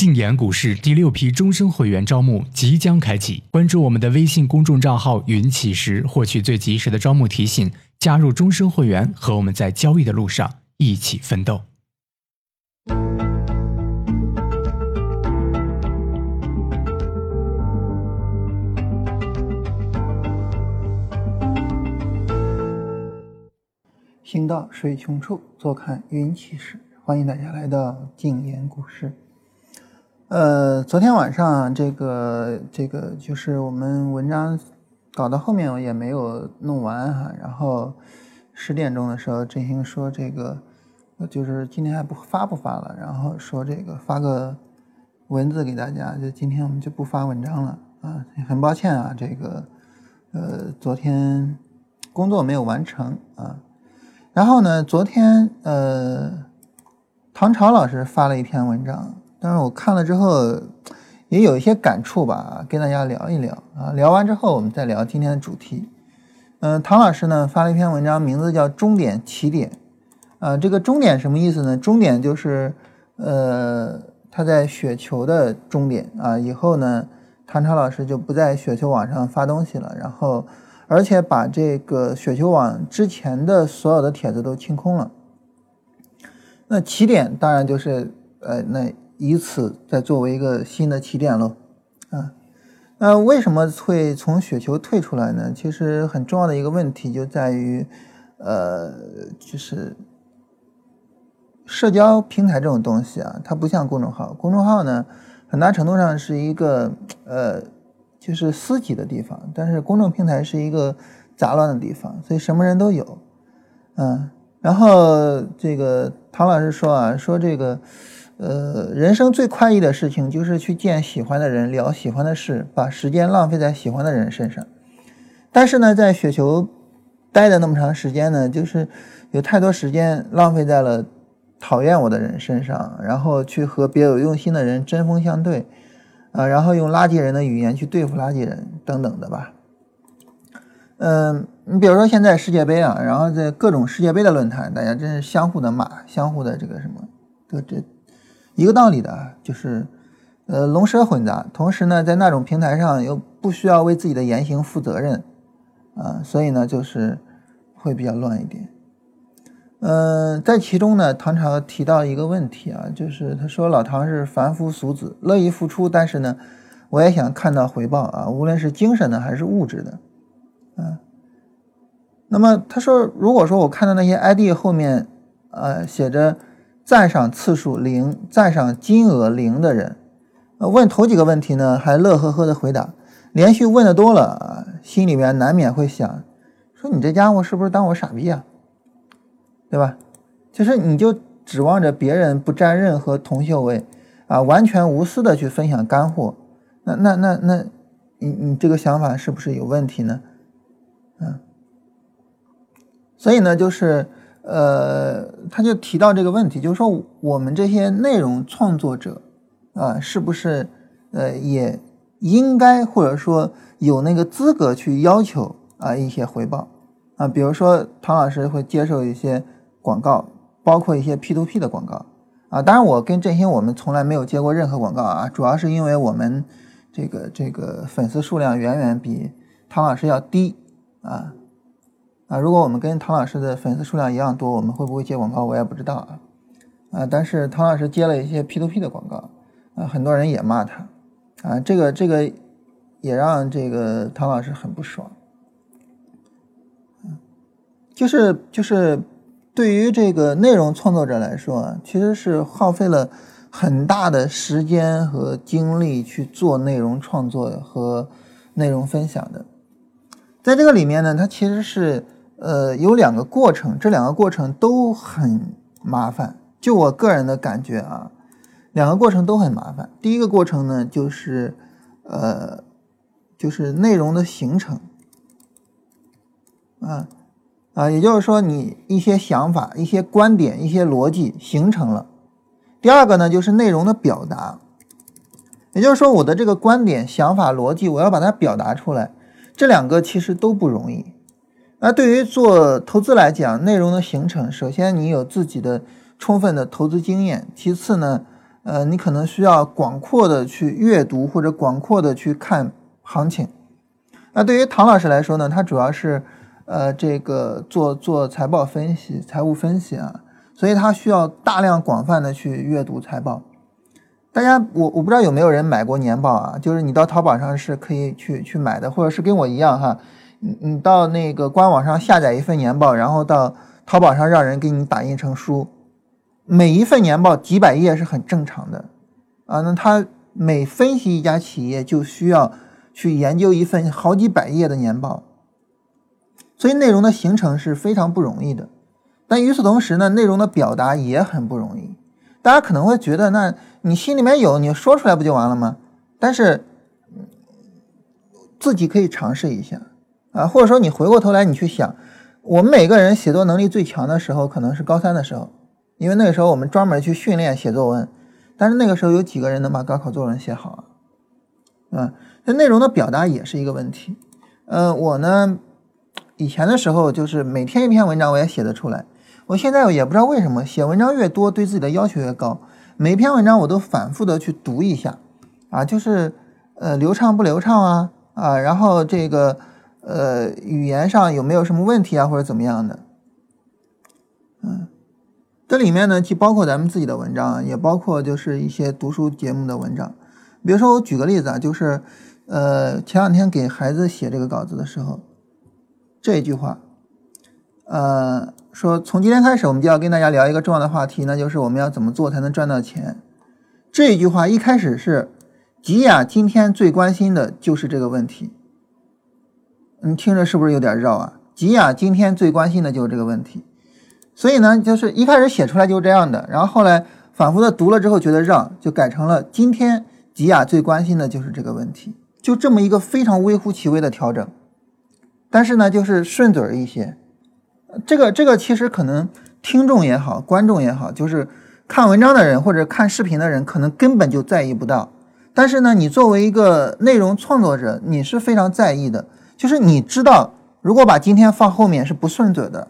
静言股市第六批终身会员招募即将开启，关注我们的微信公众账号“云起时”，获取最及时的招募提醒，加入终身会员，和我们在交易的路上一起奋斗。行到水穷处，坐看云起时。欢迎大家来到静言股市。呃，昨天晚上这个这个就是我们文章搞到后面我也没有弄完哈，然后十点钟的时候，振兴说这个就是今天还不发不发了，然后说这个发个文字给大家，就今天我们就不发文章了啊，很抱歉啊，这个呃昨天工作没有完成啊。然后呢，昨天呃，唐朝老师发了一篇文章，但是我看了之后也有一些感触吧，跟大家聊一聊啊。聊完之后，我们再聊今天的主题。嗯，唐老师呢发了一篇文章，名字叫《终点起点》啊。这个终点什么意思呢？终点就是呃，他在雪球的终点啊。以后呢，唐朝老师就不在雪球网上发东西了，然后。而且把这个雪球网之前的所有的帖子都清空了。那起点当然就是呃，那以此再作为一个新的起点喽。啊，那为什么会从雪球退出来呢？其实很重要的一个问题就在于，呃，就是社交平台这种东西啊，它不像公众号。公众号呢，很大程度上是一个呃。就是私级的地方，但是公众平台是一个杂乱的地方，所以什么人都有，嗯。然后这个唐老师说啊，说这个，呃，人生最快意的事情就是去见喜欢的人，聊喜欢的事，把时间浪费在喜欢的人身上。但是呢，在雪球待的那么长时间呢，就是有太多时间浪费在了讨厌我的人身上，然后去和别有用心的人针锋相对。啊，然后用垃圾人的语言去对付垃圾人等等的吧。嗯，你比如说现在世界杯啊，然后在各种世界杯的论坛，大家真是相互的骂，相互的这个什么，这这一个道理的，就是呃龙蛇混杂。同时呢，在那种平台上又不需要为自己的言行负责任啊，所以呢，就是会比较乱一点。嗯，在其中呢，唐朝提到一个问题啊，就是他说老唐是凡夫俗子，乐意付出，但是呢，我也想看到回报啊，无论是精神的还是物质的，嗯。那么他说，如果说我看到那些 ID 后面，呃，写着赞赏次数零、赞赏金额零的人，问头几个问题呢，还乐呵呵的回答，连续问的多了啊，心里面难免会想，说你这家伙是不是当我傻逼啊？对吧？其实你就指望着别人不占任何铜锈味，啊，完全无私的去分享干货，那那那那，你你这个想法是不是有问题呢？嗯，所以呢，就是呃，他就提到这个问题，就是说我们这些内容创作者啊，是不是呃也应该或者说有那个资格去要求啊一些回报啊？比如说唐老师会接受一些。广告包括一些 P to P 的广告啊，当然我跟振兴我们从来没有接过任何广告啊，主要是因为我们这个这个粉丝数量远远比唐老师要低啊啊，如果我们跟唐老师的粉丝数量一样多，我们会不会接广告我也不知道啊啊，但是唐老师接了一些 P to P 的广告啊，很多人也骂他啊，这个这个也让这个唐老师很不爽，就是就是。对于这个内容创作者来说，其实是耗费了很大的时间和精力去做内容创作和内容分享的。在这个里面呢，它其实是呃有两个过程，这两个过程都很麻烦。就我个人的感觉啊，两个过程都很麻烦。第一个过程呢，就是呃，就是内容的形成啊。啊，也就是说，你一些想法、一些观点、一些逻辑形成了。第二个呢，就是内容的表达。也就是说，我的这个观点、想法、逻辑，我要把它表达出来，这两个其实都不容易。那对于做投资来讲，内容的形成，首先你有自己的充分的投资经验，其次呢，呃，你可能需要广阔的去阅读或者广阔的去看行情。那对于唐老师来说呢，他主要是呃这个做做财报分析、财务分析啊，所以他需要大量广泛的去阅读财报。大家，我我不知道有没有人买过年报啊？就是你到淘宝上是可以去去买的，或者是跟我一样哈，你你到那个官网上下载一份年报，然后到淘宝上让人给你打印成书。每一份年报几百页是很正常的啊。那他每分析一家企业就需要去研究一份好几百页的年报，所以内容的形成是非常不容易的。但与此同时呢，内容的表达也很不容易。大家可能会觉得，那你心里面有，你说出来不就完了吗？但是自己可以尝试一下啊，或者说你回过头来你去想，我们每个人写作能力最强的时候，可能是高三的时候，因为那个时候我们专门去训练写作文。但是那个时候有几个人能把高考作文写好啊？啊，那内容的表达也是一个问题。呃，我呢，以前的时候就是每天一篇文章我也写得出来。我现在也不知道为什么，写文章越多，对自己的要求越高。每篇文章我都反复的去读一下，啊，就是呃流畅不流畅啊啊，然后这个呃语言上有没有什么问题啊或者怎么样的，嗯，这里面呢既包括咱们自己的文章，也包括就是一些读书节目的文章。比如说我举个例子啊，就是呃前两天给孩子写这个稿子的时候，这一句话，呃。说从今天开始，我们就要跟大家聊一个重要的话题，那就是我们要怎么做才能赚到钱。这一句话一开始是吉雅今天最关心的就是这个问题。你听着是不是有点绕啊？吉雅今天最关心的就是这个问题，所以呢，就是一开始写出来就是这样的，然后后来反复的读了之后觉得绕，就改成了今天吉雅最关心的就是这个问题，就这么一个非常微乎其微的调整，但是呢，就是顺嘴一些。这个这个其实可能听众也好，观众也好，就是看文章的人或者看视频的人，可能根本就在意不到。但是呢，你作为一个内容创作者，你是非常在意的。就是你知道，如果把今天放后面是不顺嘴的。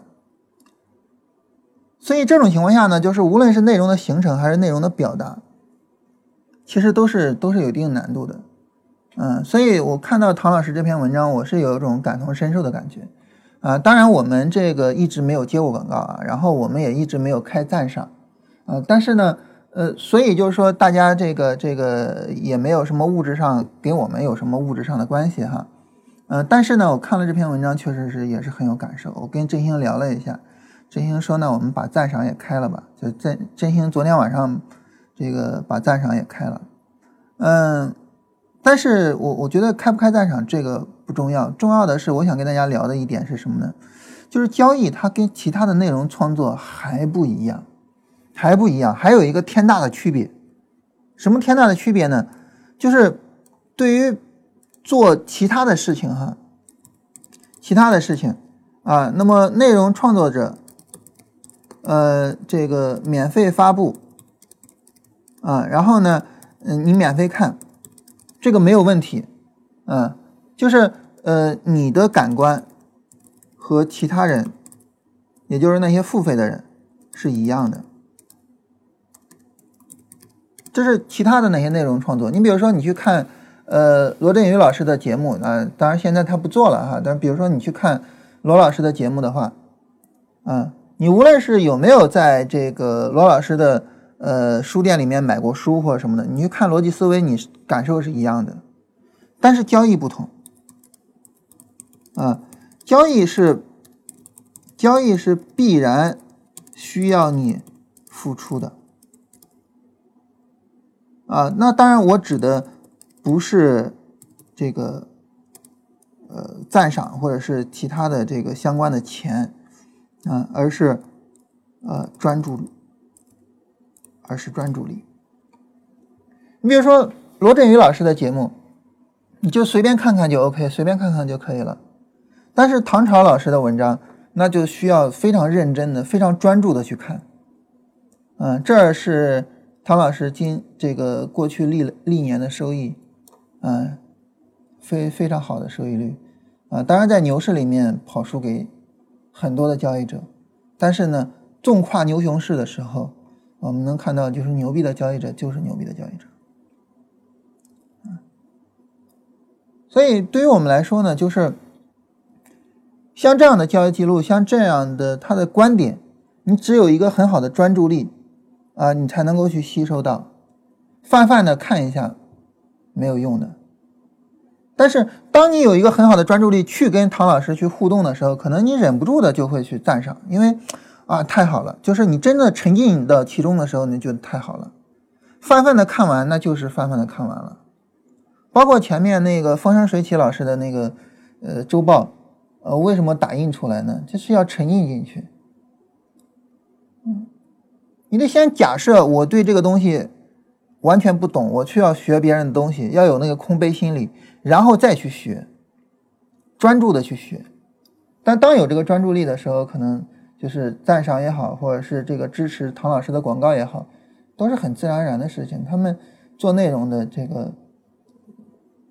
所以这种情况下呢，就是无论是内容的形成还是内容的表达，其实都是都是有一定难度的。嗯，所以我看到唐老师这篇文章，我是有一种感同身受的感觉。啊，当然我们这个一直没有接过广告啊，然后我们也一直没有开赞赏，啊，但是呢，呃，所以就是说大家这个这个也没有什么物质上给我们有什么物质上的关系哈，呃，但是呢，我看了这篇文章，确实是也是很有感受。我跟振兴聊了一下，振兴说呢，我们把赞赏也开了吧，就振振兴昨天晚上这个把赞赏也开了，嗯。但是我我觉得开不开赞赏这个不重要，重要的是我想跟大家聊的一点是什么呢？就是交易它跟其他的内容创作还不一样，还不一样，还有一个天大的区别。什么天大的区别呢？就是对于做其他的事情哈，其他的事情啊，那么内容创作者，呃，这个免费发布啊，然后呢，嗯，你免费看。这个没有问题，嗯，就是呃，你的感官和其他人，也就是那些付费的人是一样的。这是其他的哪些内容创作，你比如说你去看呃罗振宇老师的节目啊，当然现在他不做了哈，但比如说你去看罗老师的节目的话，啊，你无论是有没有在这个罗老师的。呃，书店里面买过书或者什么的，你去看逻辑思维，你感受是一样的，但是交易不同啊，交易是交易是必然需要你付出的啊。那当然，我指的不是这个呃赞赏或者是其他的这个相关的钱啊，而是呃专注。而是专注力。你比如说罗振宇老师的节目，你就随便看看就 OK，随便看看就可以了。但是唐朝老师的文章，那就需要非常认真的、非常专注的去看。嗯，这是唐老师今这个过去历历年的收益，嗯，非非常好的收益率啊。当然在牛市里面跑输给很多的交易者，但是呢，纵跨牛熊市的时候。我们能看到，就是牛逼的交易者就是牛逼的交易者。所以对于我们来说呢，就是像这样的交易记录，像这样的他的观点，你只有一个很好的专注力啊，你才能够去吸收到。泛泛的看一下没有用的。但是当你有一个很好的专注力去跟唐老师去互动的时候，可能你忍不住的就会去赞赏，因为啊太好了，就是你真的沉浸到其中的时候，你觉得太好了。泛泛的看完，那就是泛泛的看完了。包括前面那个风生水起老师的那个呃周报，呃，为什么打印出来呢？就是要沉浸进去。嗯，你得先假设我对这个东西完全不懂，我却要学别人的东西，要有那个空杯心理，然后再去学，专注的去学。但当有这个专注力的时候，可能就是赞赏也好，或者是这个支持唐老师的广告也好，都是很自然而然的事情。他们做内容的这个。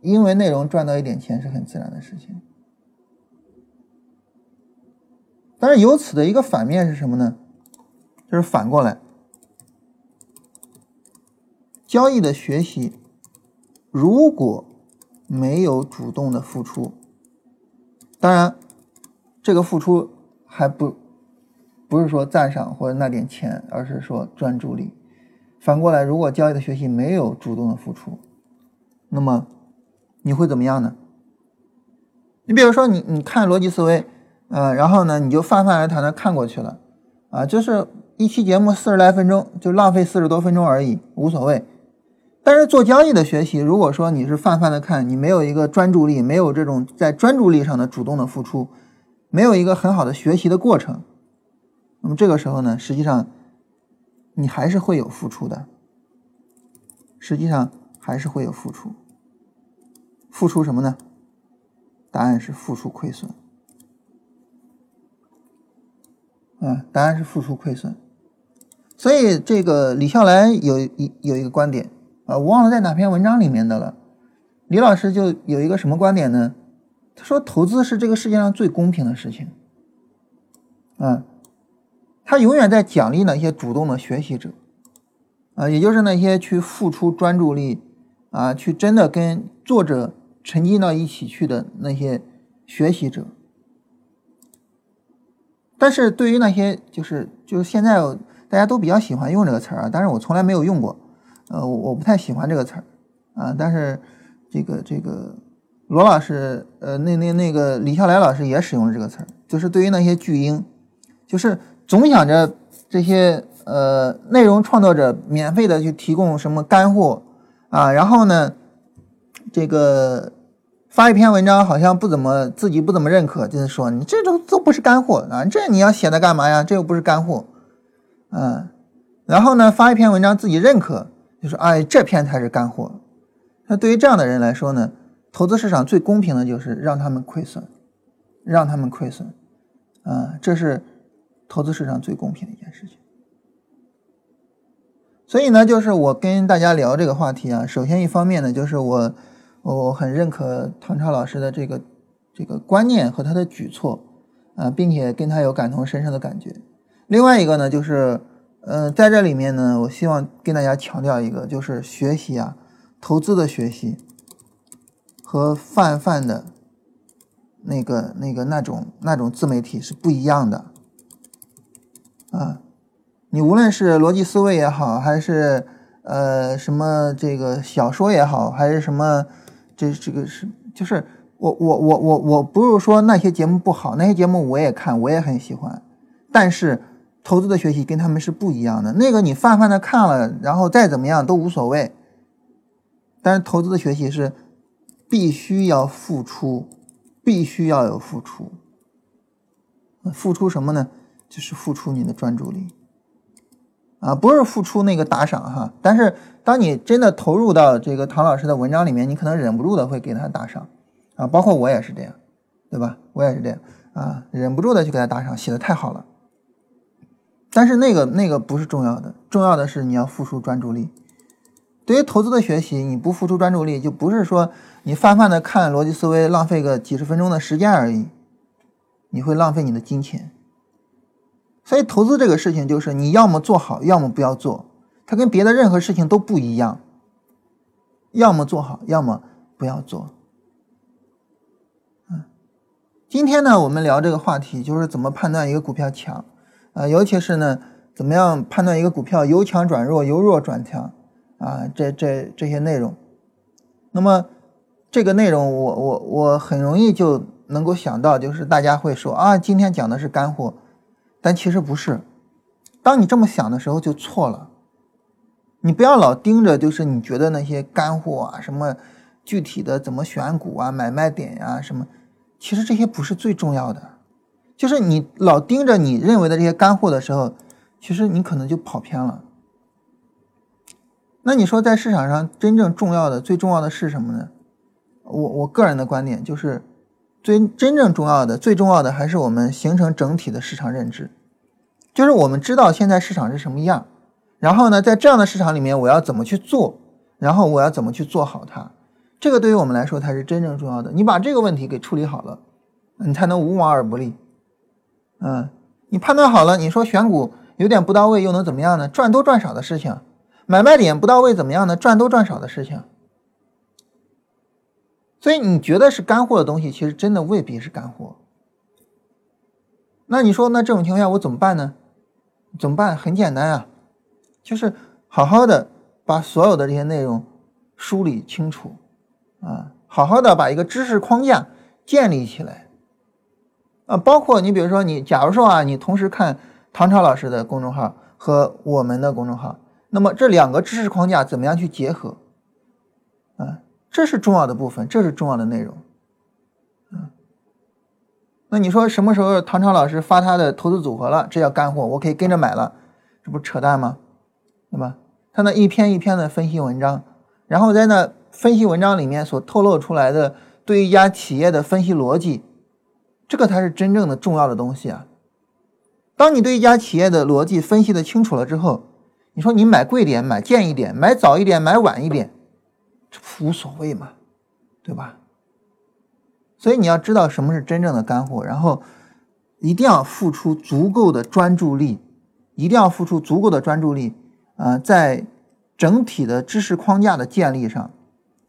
因为内容赚到一点钱是很自然的事情，但是由此的一个反面是什么呢？就是反过来，交易的学习如果没有主动的付出，当然这个付出还不不是说赞赏或者那点钱，而是说专注力。反过来，如果交易的学习没有主动的付出，那么。你会怎么样呢？你比如说，你你看逻辑思维，呃，然后呢，你就泛泛而谈的看过去了，啊，就是一期节目四十来分钟，就浪费四十多分钟而已，无所谓。但是做交易的学习，如果说你是泛泛的看，你没有一个专注力，没有这种在专注力上的主动的付出，没有一个很好的学习的过程，那么这个时候呢，实际上你还是会有付出的，实际上还是会有付出。付出什么呢？答案是付出亏损。啊，答案是付出亏损。所以这个李笑来有一有一个观点啊，我忘了在哪篇文章里面的了。李老师就有一个什么观点呢？他说，投资是这个世界上最公平的事情。啊，他永远在奖励那些主动的学习者，啊，也就是那些去付出专注力啊，去真的跟作者。沉浸到一起去的那些学习者，但是对于那些就是就是现在大家都比较喜欢用这个词儿啊，但是我从来没有用过，呃，我不太喜欢这个词儿啊，但是这个这个罗老师，呃，那那那个李笑来老师也使用了这个词儿，就是对于那些巨婴，就是总想着这些呃内容创作者免费的去提供什么干货啊，然后呢？这个发一篇文章好像不怎么自己不怎么认可，就是说你这都都不是干货啊，这你要写的干嘛呀？这又不是干货，嗯，然后呢发一篇文章自己认可，就说哎这篇才是干货。那对于这样的人来说呢，投资市场最公平的就是让他们亏损，让他们亏损，啊，这是投资市场最公平的一件事情。所以呢，就是我跟大家聊这个话题啊，首先一方面呢，就是我。我很认可唐超老师的这个这个观念和他的举措啊，并且跟他有感同身受的感觉。另外一个呢，就是呃，在这里面呢，我希望跟大家强调一个，就是学习啊，投资的学习和泛泛的那个那个那种那种自媒体是不一样的啊。你无论是逻辑思维也好，还是呃什么这个小说也好，还是什么。这这个是就是我我我我我不是说那些节目不好，那些节目我也看，我也很喜欢。但是投资的学习跟他们是不一样的。那个你泛泛的看了，然后再怎么样都无所谓。但是投资的学习是必须要付出，必须要有付出。付出什么呢？就是付出你的专注力。啊，不是付出那个打赏哈，但是当你真的投入到这个唐老师的文章里面，你可能忍不住的会给他打赏，啊，包括我也是这样，对吧？我也是这样啊，忍不住的去给他打赏，写的太好了。但是那个那个不是重要的，重要的是你要付出专注力。对于投资的学习，你不付出专注力，就不是说你泛泛的看逻辑思维，浪费个几十分钟的时间而已，你会浪费你的金钱。所以投资这个事情就是你要么做好，要么不要做，它跟别的任何事情都不一样。要么做好，要么不要做。嗯，今天呢，我们聊这个话题就是怎么判断一个股票强，啊，尤其是呢，怎么样判断一个股票由强转弱，由弱转强，啊，这这这些内容。那么这个内容，我我我很容易就能够想到，就是大家会说啊，今天讲的是干货。但其实不是，当你这么想的时候就错了。你不要老盯着，就是你觉得那些干货啊，什么具体的怎么选股啊、买卖点呀什么，其实这些不是最重要的。就是你老盯着你认为的这些干货的时候，其实你可能就跑偏了。那你说在市场上真正重要的、最重要的是什么呢？我我个人的观点就是。最真正重要的、最重要的还是我们形成整体的市场认知，就是我们知道现在市场是什么样，然后呢，在这样的市场里面，我要怎么去做，然后我要怎么去做好它，这个对于我们来说才是真正重要的。你把这个问题给处理好了，你才能无往而不利。嗯，你判断好了，你说选股有点不到位，又能怎么样呢？赚多赚少的事情，买卖点不到位怎么样呢？赚多赚少的事情。所以你觉得是干货的东西，其实真的未必是干货。那你说，那这种情况下我怎么办呢？怎么办？很简单啊，就是好好的把所有的这些内容梳理清楚啊，好好的把一个知识框架建立起来啊。包括你比如说，你假如说啊，你同时看唐朝老师的公众号和我们的公众号，那么这两个知识框架怎么样去结合啊？这是重要的部分，这是重要的内容，嗯，那你说什么时候唐朝老师发他的投资组合了？这叫干货，我可以跟着买了，这不扯淡吗？对吧？他那一篇一篇的分析文章，然后在那分析文章里面所透露出来的对一家企业的分析逻辑，这个才是真正的重要的东西啊！当你对一家企业的逻辑分析的清楚了之后，你说你买贵点、买贱一点、买早一点、买晚一点。这无所谓嘛，对吧？所以你要知道什么是真正的干货，然后一定要付出足够的专注力，一定要付出足够的专注力啊，在整体的知识框架的建立上，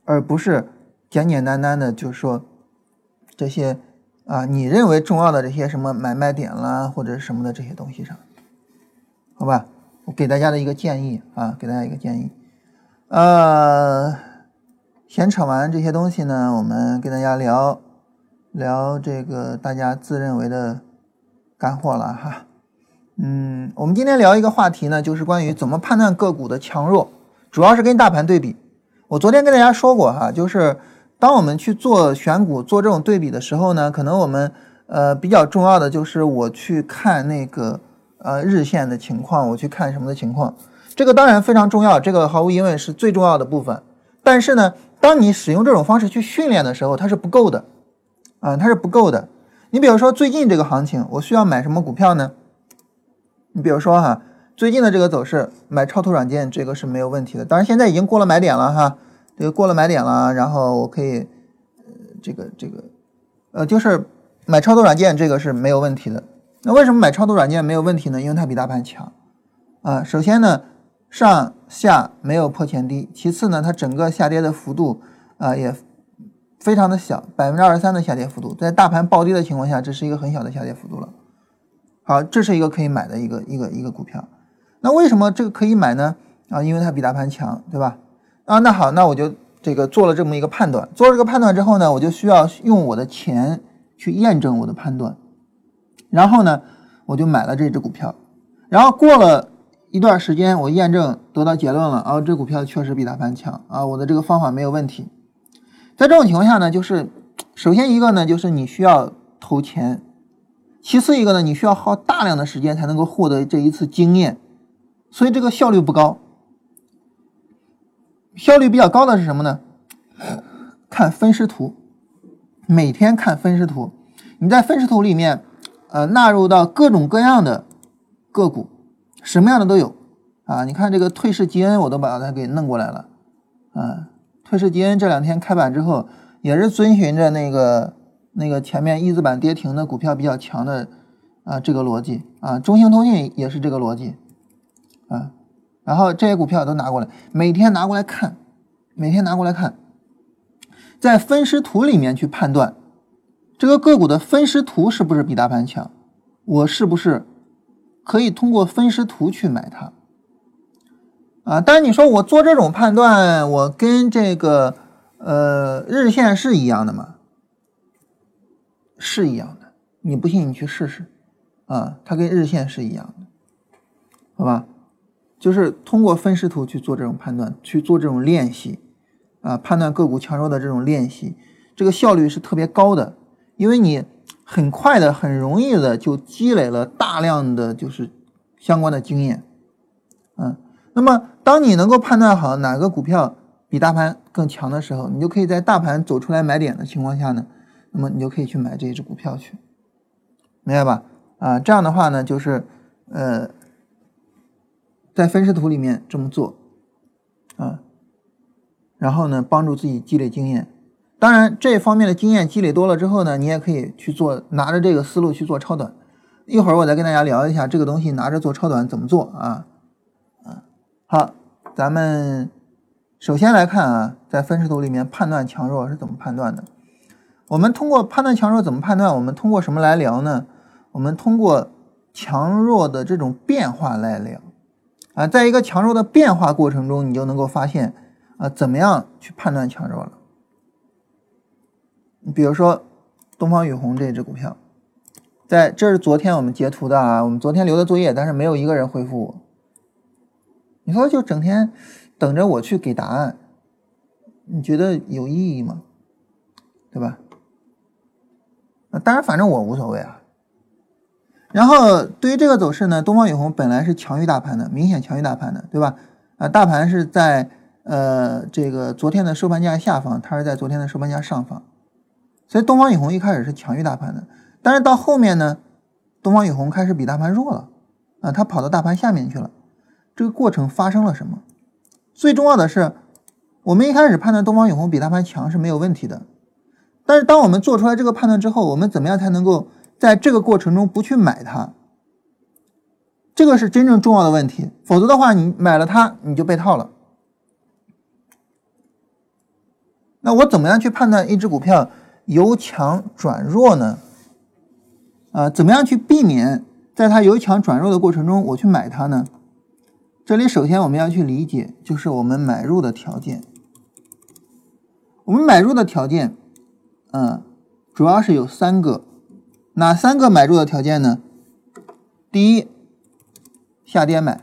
而不是简简单单的，就是说这些啊你认为重要的这些什么买卖点啦或者什么的这些东西上，好吧？我给大家的一个建议啊，给大家一个建议，呃。闲扯完这些东西呢，我们跟大家聊聊这个大家自认为的干货了哈。嗯，我们今天聊一个话题呢，就是关于怎么判断个股的强弱，主要是跟大盘对比。我昨天跟大家说过哈，就是当我们去做选股、做这种对比的时候呢，可能我们呃比较重要的就是我去看那个呃日线的情况，我去看什么的情况，这个当然非常重要，这个毫无疑问是最重要的部分。但是呢。当你使用这种方式去训练的时候，它是不够的，啊，它是不够的。你比如说最近这个行情，我需要买什么股票呢？你比如说哈，最近的这个走势，买超图软件这个是没有问题的。当然现在已经过了买点了哈，这个过了买点了，然后我可以，呃，这个这个，呃，就是买超图软件这个是没有问题的。那为什么买超图软件没有问题呢？因为它比大盘强，啊，首先呢。上下没有破前低，其次呢，它整个下跌的幅度啊也非常的小，百分之二十三的下跌幅度，在大盘暴跌的情况下，这是一个很小的下跌幅度了。好，这是一个可以买的一个一个一个股票。那为什么这个可以买呢？啊，因为它比大盘强，对吧？啊，那好，那我就这个做了这么一个判断，做了这个判断之后呢，我就需要用我的钱去验证我的判断，然后呢，我就买了这只股票，然后过了。一段时间，我验证得到结论了，啊，这股票确实比大盘强啊，我的这个方法没有问题。在这种情况下呢，就是首先一个呢，就是你需要投钱；其次一个呢，你需要耗大量的时间才能够获得这一次经验，所以这个效率不高。效率比较高的是什么呢？看分时图，每天看分时图，你在分时图里面，呃，纳入到各种各样的个股。什么样的都有啊！你看这个退市基恩，我都把它给弄过来了啊。退市基恩这两天开板之后，也是遵循着那个那个前面一字板跌停的股票比较强的啊，这个逻辑啊，中兴通讯也是这个逻辑啊，然后这些股票都拿过来，每天拿过来看，每天拿过来看，在分时图里面去判断这个个股的分时图是不是比大盘强，我是不是可以通过分时图去买它啊？但是你说我做这种判断，我跟这个呃日线是一样的吗？是一样的，你不信你去试试，啊，它跟日线是一样的，好吧？就是通过分时图去做这种判断，去做这种练习，啊，判断个股强弱的这种练习，这个效率是特别高的，因为你很快的、很容易的就积累了大量的就是相关的经验，嗯，那么当你能够判断好哪个股票比大盘更强的时候，你就可以在大盘走出来买点的情况下呢。那么你就可以去买这一只股票去，明白吧？啊，这样的话呢，就是呃，在分时图里面这么做，啊，然后呢，帮助自己积累经验。当然，这方面的经验积累多了之后呢，你也可以去做，拿着这个思路去做超短。一会儿我再跟大家聊一下这个东西拿着做超短怎么做啊？啊，好，咱们首先来看啊，在分时图里面判断强弱是怎么判断的。我们通过判断强弱怎么判断？我们通过什么来聊呢？我们通过强弱的这种变化来聊啊，在一个强弱的变化过程中，你就能够发现啊，怎么样去判断强弱了。你比如说东方雨虹这只股票，在这是昨天我们截图的啊，我们昨天留的作业，但是没有一个人回复我。你说就整天等着我去给答案，你觉得有意义吗？对吧？啊当然，反正我无所谓啊。然后对于这个走势呢，东方雨虹本来是强于大盘的，明显强于大盘的，对吧？啊，大盘是在呃这个昨天的收盘价下方，它是在昨天的收盘价上方，所以东方雨虹一开始是强于大盘的。但是到后面呢，东方雨虹开始比大盘弱了，啊，它跑到大盘下面去了。这个过程发生了什么？最重要的是，我们一开始判断东方雨虹比大盘强是没有问题的。但是，当我们做出来这个判断之后，我们怎么样才能够在这个过程中不去买它？这个是真正重要的问题。否则的话，你买了它，你就被套了。那我怎么样去判断一只股票由强转弱呢？啊，怎么样去避免在它由强转弱的过程中我去买它呢？这里首先我们要去理解，就是我们买入的条件。我们买入的条件。嗯，主要是有三个，哪三个买入的条件呢？第一，下跌买，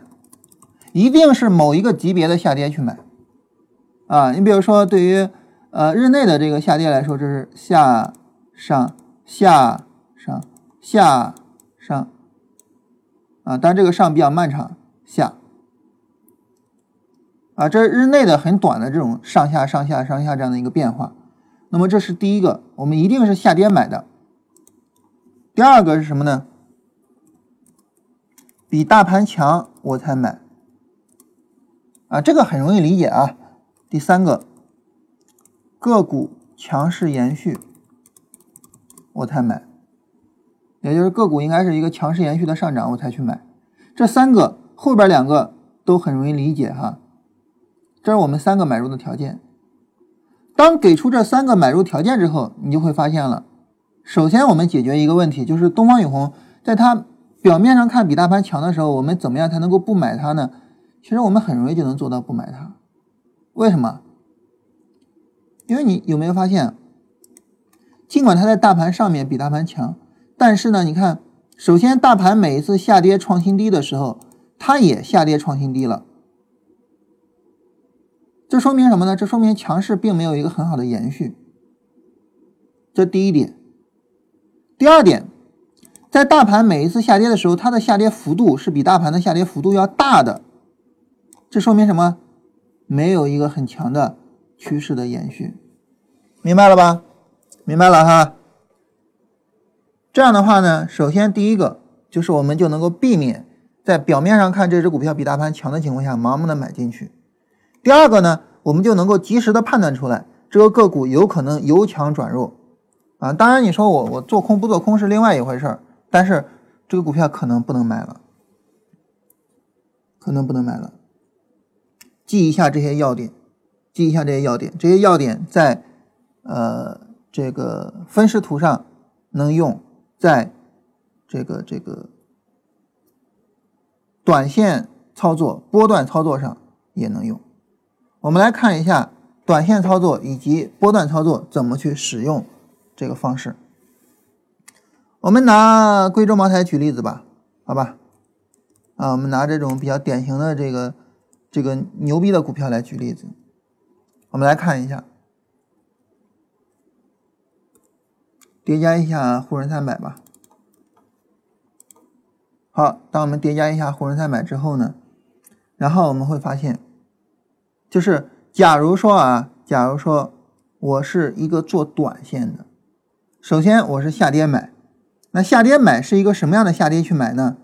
一定是某一个级别的下跌去买。啊，你比如说对于呃日内的这个下跌来说，这是下上下上下上，啊，但这个上比较漫长，下，啊，这是日内的很短的这种上下上下上下这样的一个变化。那么这是第一个，我们一定是下跌买的。第二个是什么呢？比大盘强我才买，啊，这个很容易理解啊。第三个，个股强势延续我才买，也就是个股应该是一个强势延续的上涨我才去买。这三个后边两个都很容易理解哈，这是我们三个买入的条件。当给出这三个买入条件之后，你就会发现了。首先，我们解决一个问题，就是东方雨虹在它表面上看比大盘强的时候，我们怎么样才能够不买它呢？其实我们很容易就能做到不买它。为什么？因为你有没有发现，尽管它在大盘上面比大盘强，但是呢，你看，首先大盘每一次下跌创新低的时候，它也下跌创新低了。这说明什么呢？这说明强势并没有一个很好的延续。这第一点。第二点，在大盘每一次下跌的时候，它的下跌幅度是比大盘的下跌幅度要大的。这说明什么？没有一个很强的趋势的延续。明白了吧？明白了哈。这样的话呢，首先第一个就是我们就能够避免在表面上看这只股票比大盘强的情况下盲目的买进去。第二个呢，我们就能够及时的判断出来，这个个股有可能由强转弱，啊，当然你说我我做空不做空是另外一回事儿，但是这个股票可能不能买了，可能不能买了。记一下这些要点，记一下这些要点，这些要点在呃这个分时图上能用，在这个这个短线操作、波段操作上也能用。我们来看一下短线操作以及波段操作怎么去使用这个方式。我们拿贵州茅台举例子吧，好吧？啊，我们拿这种比较典型的这个这个牛逼的股票来举例子。我们来看一下，叠加一下沪深三百吧。好，当我们叠加一下沪深三百之后呢，然后我们会发现，就是假如说啊，假如说我是一个做短线的，首先我是下跌买。那下跌买是一个什么样的下跌去买呢？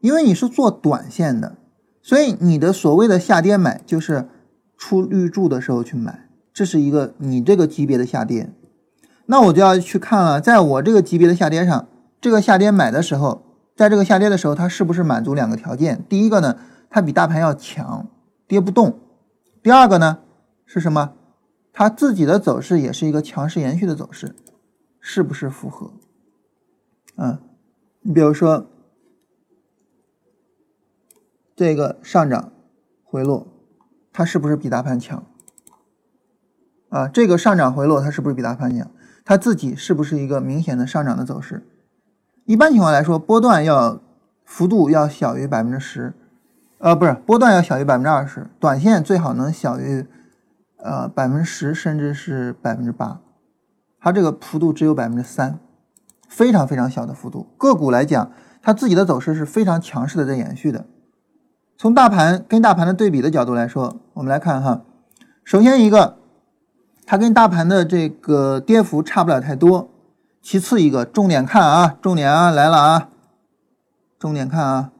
因为你是做短线的，所以你的所谓的下跌买就是出绿柱的时候去买，这是一个你这个级别的下跌。那我就要去看了，在我这个级别的下跌上，这个下跌买的时候，在这个下跌的时候，它是不是满足两个条件？第一个呢，它比大盘要强，跌不动；第二个呢，是什么？它自己的走势也是一个强势延续的走势，是不是符合？啊，你比如说这个上涨回落，它是不是比大盘强？啊，这个上涨回落它是不是比大盘强？它自己是不是一个明显的上涨的走势？一般情况来说，波段要幅度要小于百分之十，呃，不是波段要小于百分之二十，短线最好能小于呃百分之十，甚至是百分之八，它这个幅度只有百分之三。非常非常小的幅度，个股来讲，它自己的走势是非常强势的在延续的。从大盘跟大盘的对比的角度来说，我们来看哈，首先一个，它跟大盘的这个跌幅差不了太多。其次一个，重点看啊，重点啊来了啊，重点看啊，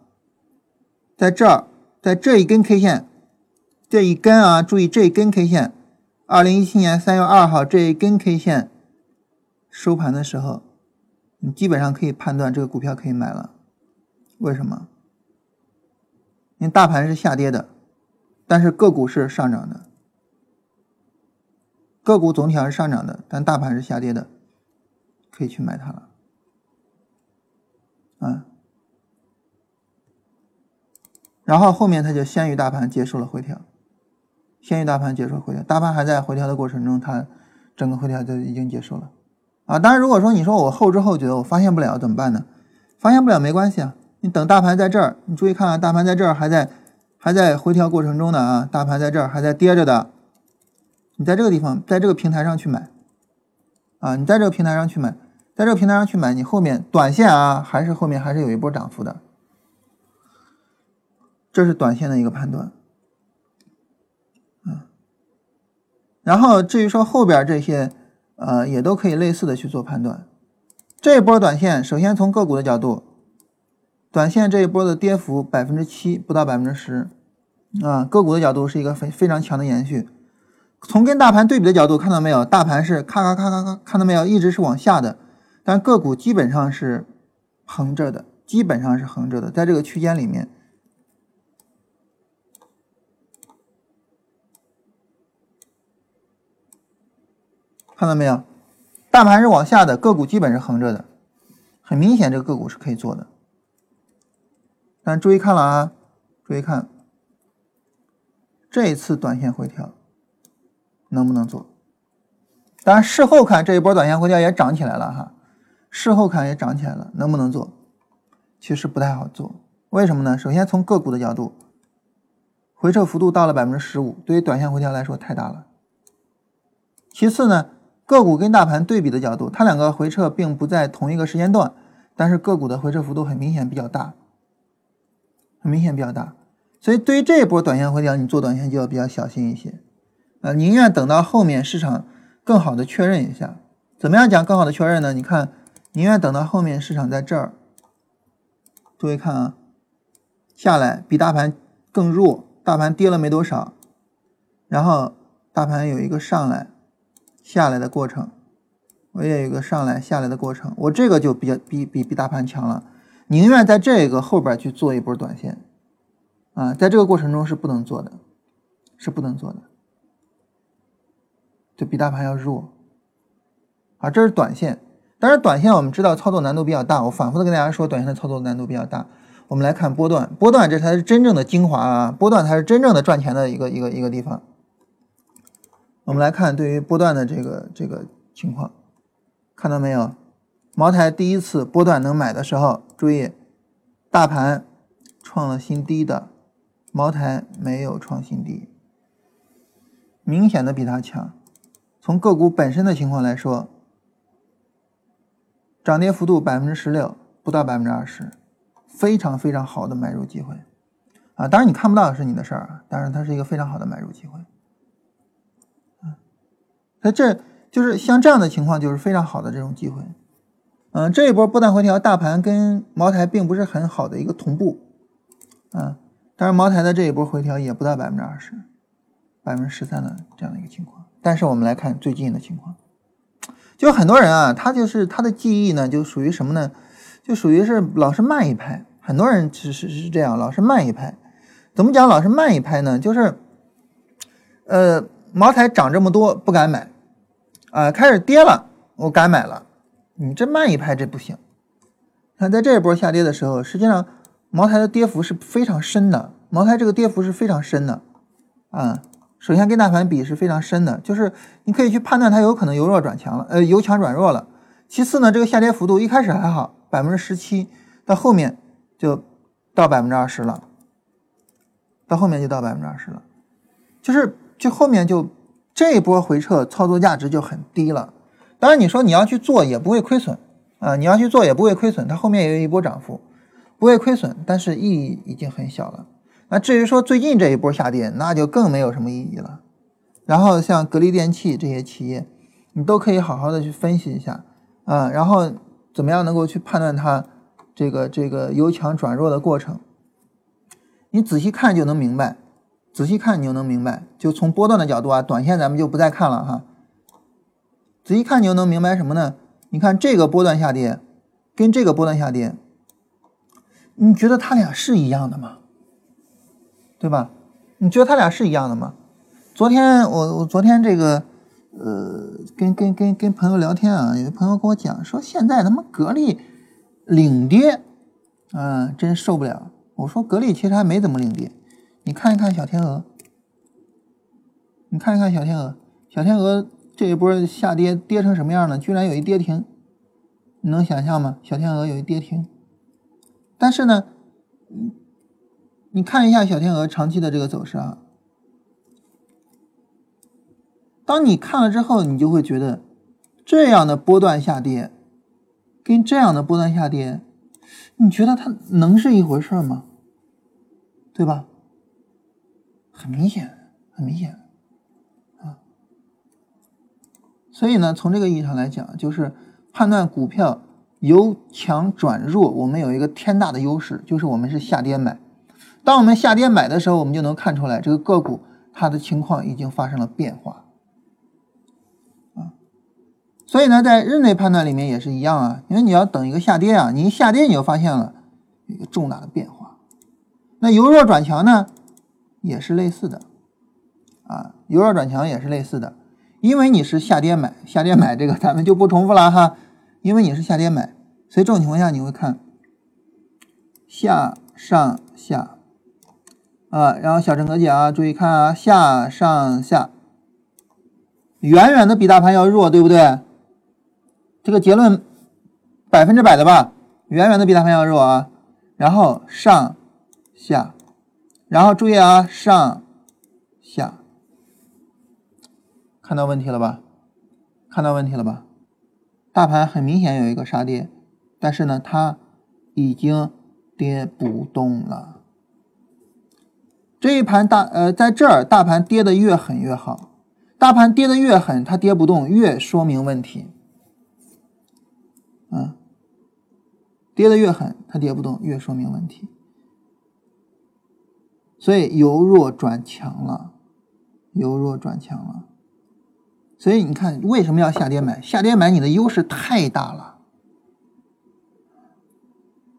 在这儿，在这一根 K 线，这一根啊，注意这一根 K 线，二零一七年三月二号这一根 K 线收盘的时候。你基本上可以判断这个股票可以买了，为什么？因为大盘是下跌的，但是个股是上涨的，个股总体上是上涨的，但大盘是下跌的，可以去买它了，啊。然后后面它就先于大盘结束了回调，先于大盘结束回调，大盘还在回调的过程中，它整个回调就已经结束了。啊，当然，如果说你说我后知后觉，我发现不了怎么办呢？发现不了没关系啊，你等大盘在这儿，你注意看啊，大盘在这儿还在还在回调过程中呢啊，大盘在这儿还在跌着的，你在这个地方，在这个平台上去买。啊，你在这个平台上去买，在这个平台上去买，你后面短线啊，还是后面还是有一波涨幅的，这是短线的一个判断，嗯，然后至于说后边这些。呃，也都可以类似的去做判断。这一波短线，首先从个股的角度，短线这一波的跌幅百分之七，不到百分之十，啊，个股的角度是一个非非常强的延续。从跟大盘对比的角度，看到没有？大盘是咔咔咔咔咔，看到没有？一直是往下的，但个股基本上是横着的，基本上是横着的，在这个区间里面。看到没有？大盘是往下的，个股基本是横着的，很明显这个个股是可以做的。但注意看了啊，注意看，这一次短线回调能不能做？当然事后看这一波短线回调也涨起来了哈，事后看也涨起来了，能不能做？其实不太好做，为什么呢？首先从个股的角度，回撤幅度到了百分之十五，对于短线回调来说太大了。其次呢？个股跟大盘对比的角度，它两个回撤并不在同一个时间段，但是个股的回撤幅度很明显比较大，很明显比较大，所以对于这一波短线回调，你做短线就要比较小心一些，啊，宁愿等到后面市场更好的确认一下。怎么样讲更好的确认呢？你看，宁愿等到后面市场在这儿，注意看啊，下来比大盘更弱，大盘跌了没多少，然后大盘有一个上来。下来的过程，我也有个上来下来的过程，我这个就比较比比比大盘强了。宁愿在这个后边去做一波短线，啊，在这个过程中是不能做的，是不能做的，就比大盘要弱，啊，这是短线。但是短线我们知道操作难度比较大，我反复的跟大家说，短线的操作难度比较大。我们来看波段，波段这才是真正的精华啊，波段才是真正的赚钱的一个一个一个地方。我们来看对于波段的这个这个情况，看到没有？茅台第一次波段能买的时候，注意，大盘创了新低的，茅台没有创新低，明显的比它强。从个股本身的情况来说，涨跌幅度百分之十六，不到百分之二十，非常非常好的买入机会啊！当然你看不到是你的事儿啊，但是它是一个非常好的买入机会。那这就是像这样的情况，就是非常好的这种机会。嗯，这一波波段回调，大盘跟茅台并不是很好的一个同步，嗯，但是茅台的这一波回调也不到百分之二十，百分之十三的这样的一个情况。但是我们来看最近的情况，就很多人啊，他就是他的记忆呢，就属于什么呢？就属于是老是慢一拍。很多人是是是这样，老是慢一拍。怎么讲老是慢一拍呢？就是，呃，茅台涨这么多不敢买，啊，开始跌了我敢买了。你这慢一拍，这不行。看，在这一波下跌的时候，实际上茅台的跌幅是非常深的。茅台这个跌幅是非常深的，啊，首先跟大盘比是非常深的，就是你可以去判断它有可能由弱转强了，呃，由强转弱了。其次呢，这个下跌幅度一开始还好，百分之十七，到后面就到百分之二十了，到后面就到百分之二十了，就是就后面就这一波回撤操作价值就很低了。当然，你说你要去做也不会亏损啊，你要去做也不会亏损，它后面也有一波涨幅，不会亏损，但是意义已经很小了。那至于说最近这一波下跌，那就更没有什么意义了。然后像格力电器这些企业，你都可以好好的去分析一下啊，然后怎么样能够去判断它这个这个由强转弱的过程，你仔细看就能明白，仔细看你就能明白。就从波段的角度啊，短线咱们就不再看了哈。仔细看，你就能明白什么呢？你看这个波段下跌，跟这个波段下跌，你觉得它俩是一样的吗？对吧？你觉得它俩是一样的吗？昨天我我昨天这个呃，跟跟跟跟朋友聊天啊，有个朋友跟我讲说，现在他妈格力领跌，啊，真受不了。我说格力其实还没怎么领跌，你看一看小天鹅，你看一看小天鹅，小天鹅。这一波下跌跌成什么样了？居然有一跌停，你能想象吗？小天鹅有一跌停，但是呢，你看一下小天鹅长期的这个走势啊。当你看了之后，你就会觉得这样的波段下跌跟这样的波段下跌，你觉得它能是一回事吗？对吧？很明显，很明显。啊所以呢，从这个意义上来讲，就是判断股票由强转弱，我们有一个天大的优势，就是我们是下跌买。当我们下跌买的时候，我们就能看出来这个个股它的情况已经发生了变化。啊，所以呢，在日内判断里面也是一样啊，因为你要等一个下跌啊，你一下跌你就发现了一个重大的变化。那由弱转强呢，也是类似的，啊，由弱转强也是类似的。因为你是下跌买，下跌买这个咱们就不重复了哈。因为你是下跌买，所以这种情况下你会看下上下啊，然后小陈哥姐啊，注意看啊，下上下，远远的比大盘要弱，对不对？这个结论百分之百的吧，远远的比大盘要弱啊。然后上下，然后注意啊，上下。看到问题了吧？看到问题了吧？大盘很明显有一个杀跌，但是呢，它已经跌不动了。这一盘大呃，在这儿大盘跌的越狠越好，大盘跌的越狠，它跌不动越说明问题。嗯，跌的越狠，它跌不动越说明问题。所以由弱转强了，由弱转强了。所以你看，为什么要下跌买？下跌买，你的优势太大了，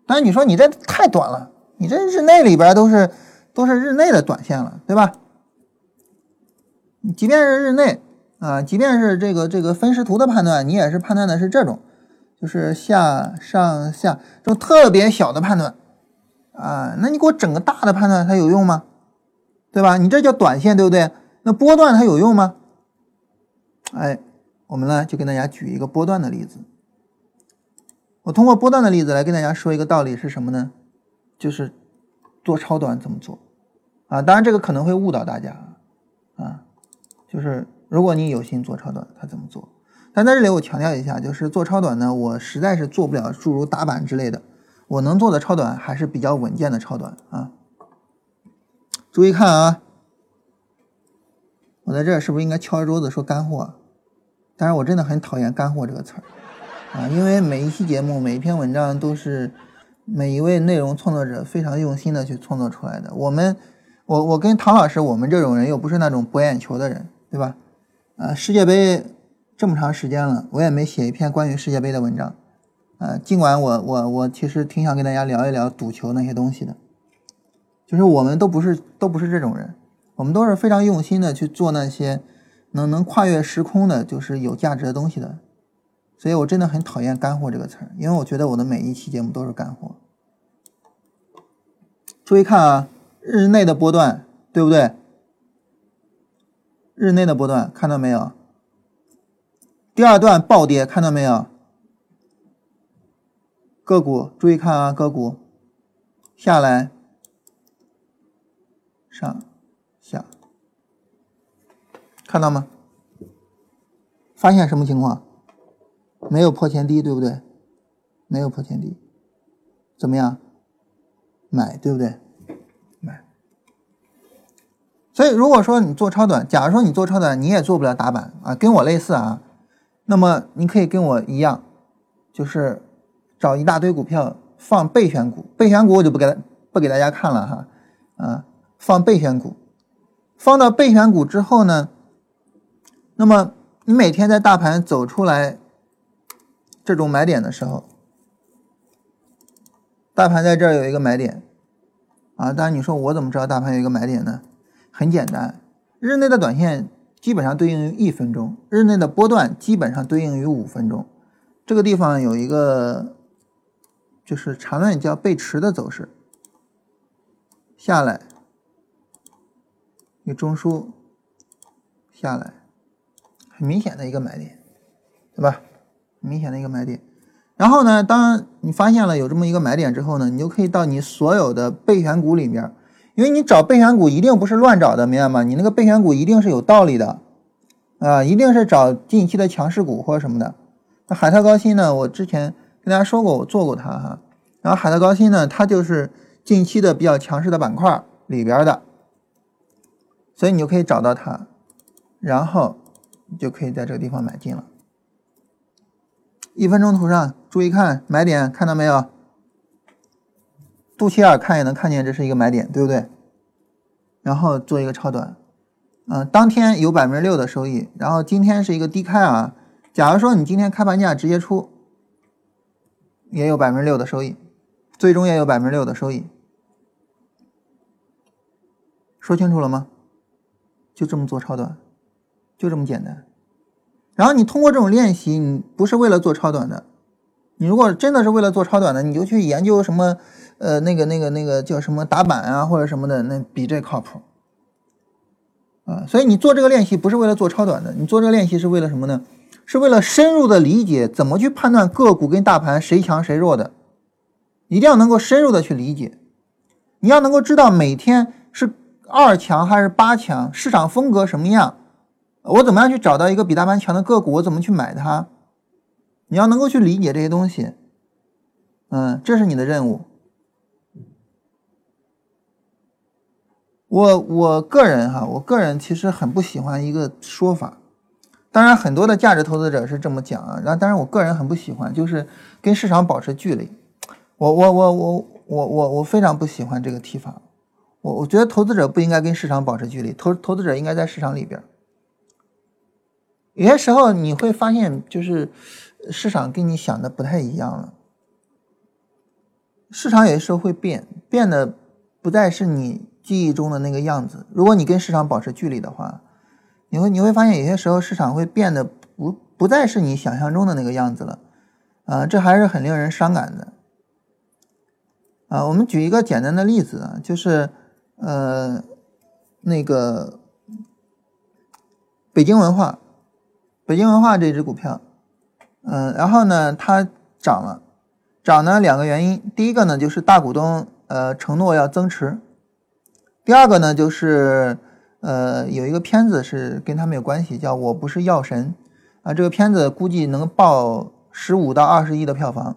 但是你说你这太短了，你这日内里边都是都是日内的短线了，对吧？即便是日内啊，即便是这个这个分时图的判断，你也是判断的是这种，就是下上下这种特别小的判断啊。那你给我整个大的判断，它有用吗？对吧？你这叫短线，对不对？那波段它有用吗？哎，我们呢就跟大家举一个波段的例子。我通过波段的例子来跟大家说一个道理是什么呢？就是做超短怎么做啊？当然这个可能会误导大家啊，就是如果你有心做超短，他怎么做？但在这里我强调一下，就是做超短呢，我实在是做不了诸如打板之类的，我能做的超短还是比较稳健的超短啊。注意看啊，我在这是不是应该敲着桌子说干货？但是我真的很讨厌“干货”这个词儿。啊，因为每一期节目、每一篇文章都是每一位内容创作者非常用心的去创作出来的。我们，我我跟唐老师，我们这种人又不是那种博眼球的人，对吧？啊，世界杯这么长时间了，我也没写一篇关于世界杯的文章。呃，尽管我我我其实挺想跟大家聊一聊赌球那些东西的，就是我们都不是都不是这种人，我们都是非常用心的去做那些能能跨越时空的，就是有价值的东西的。所以我真的很讨厌“干货”这个词儿，因为我觉得我的每一期节目都是干货。注意看啊，日内的波段，对不对？日内的波段看到没有？第二段暴跌看到没有？个股注意看啊，个股下来上下，看到吗？发现什么情况？没有破前低，对不对？没有破前低，怎么样？买，对不对？买。所以，如果说你做超短，假如说你做超短，你也做不了打板啊，跟我类似啊，那么你可以跟我一样，就是找一大堆股票放备选股，备选股我就不给不给大家看了哈，啊，放备选股，放到备选股之后呢，那么你每天在大盘走出来。这种买点的时候，大盘在这儿有一个买点，啊，当然你说我怎么知道大盘有一个买点呢？很简单，日内的短线基本上对应于一分钟，日内的波段基本上对应于五分钟。这个地方有一个，就是缠论叫背驰的走势，下来，一个中枢下来，很明显的一个买点，对吧？明显的一个买点，然后呢，当你发现了有这么一个买点之后呢，你就可以到你所有的备选股里面，因为你找备选股一定不是乱找的，明白吗？你那个备选股一定是有道理的，啊，一定是找近期的强势股或者什么的。那海特高新呢，我之前跟大家说过，我做过它哈。然后海德高新呢，它就是近期的比较强势的板块里边的，所以你就可以找到它，然后你就可以在这个地方买进了。一分钟图上，注意看买点，看到没有？肚脐眼看也能看见，这是一个买点，对不对？然后做一个超短，嗯，当天有百分之六的收益，然后今天是一个低开啊。假如说你今天开盘价直接出，也有百分之六的收益，最终也有百分之六的收益。说清楚了吗？就这么做超短，就这么简单。然后你通过这种练习，你不是为了做超短的，你如果真的是为了做超短的，你就去研究什么，呃，那个、那个、那个叫什么打板啊，或者什么的，那比这靠谱啊。所以你做这个练习不是为了做超短的，你做这个练习是为了什么呢？是为了深入的理解怎么去判断个股跟大盘谁强谁弱的，一定要能够深入的去理解，你要能够知道每天是二强还是八强，市场风格什么样。我怎么样去找到一个比大盘强的个股？我怎么去买它？你要能够去理解这些东西，嗯，这是你的任务。我我个人哈，我个人其实很不喜欢一个说法，当然很多的价值投资者是这么讲啊，然后当然我个人很不喜欢，就是跟市场保持距离。我我我我我我我非常不喜欢这个提法。我我觉得投资者不应该跟市场保持距离，投投资者应该在市场里边。有些时候你会发现，就是市场跟你想的不太一样了。市场有些时候会变，变的不再是你记忆中的那个样子。如果你跟市场保持距离的话，你会你会发现有些时候市场会变得不不再是你想象中的那个样子了，啊，这还是很令人伤感的。啊，我们举一个简单的例子啊，就是呃那个北京文化，北京文化这只股票，嗯，然后呢它涨了。涨呢两个原因，第一个呢就是大股东呃承诺要增持，第二个呢就是呃有一个片子是跟他们有关系，叫我不是药神啊，这个片子估计能报十五到二十亿的票房，